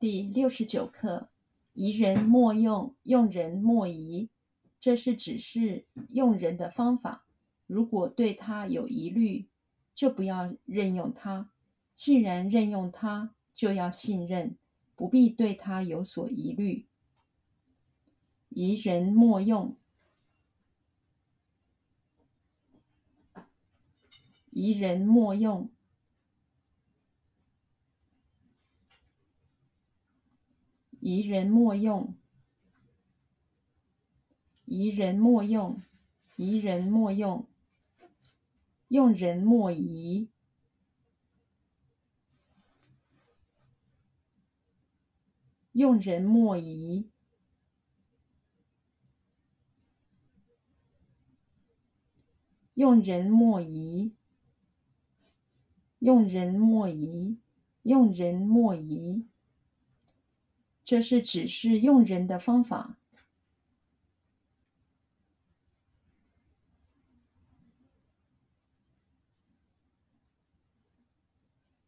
第六十九课：疑人莫用，用人莫疑。这是指示用人的方法。如果对他有疑虑，就不要任用他；既然任用他，就要信任，不必对他有所疑虑。疑人莫用，疑人莫用。疑人莫用，疑人莫用，疑人莫用，用人莫疑，用人莫疑，用人莫疑，用人莫疑，用人莫疑。这是指示用人的方法。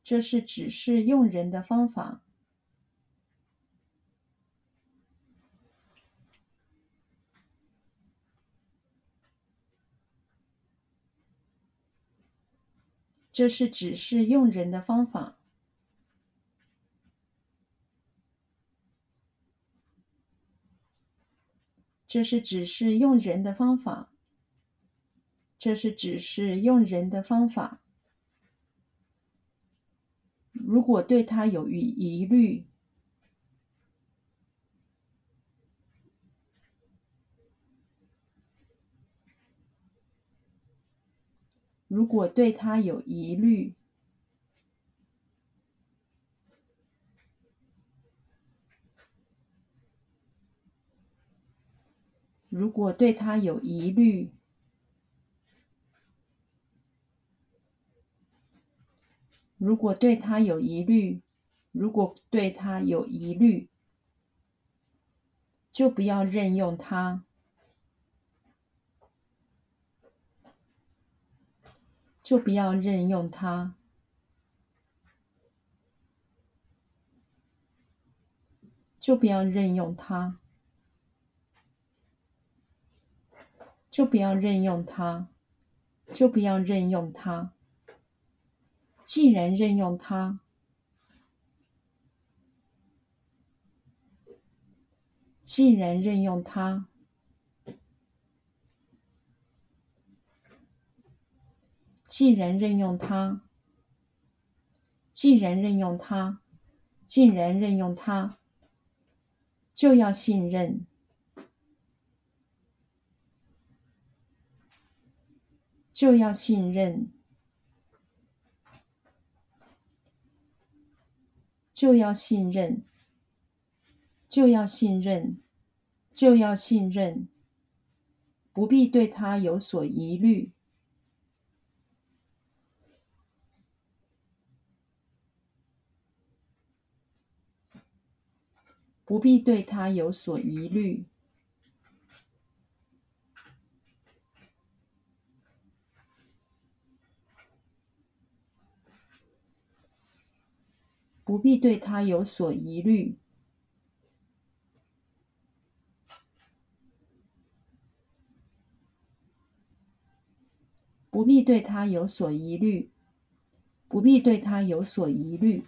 这是指示用人的方法。这是指示用人的方法。这是指示用人的方法。这是指示用人的方法。如果对他有疑疑虑，如果对他有疑虑。如果对他有疑虑，如果对他有疑虑，如果对他有疑虑，就不要任用他，就不要任用他，就不要任用他。就不要任用他，就不要任用他。既然任用他，既然任用他，既然任用他，既然任用他，既然任用他，就要信任。就要信任，就要信任，就要信任，就要信任，不必对他有所疑虑，不必对他有所疑虑。不必对他有所疑虑，不必对他有所疑虑，不必对他有所疑虑。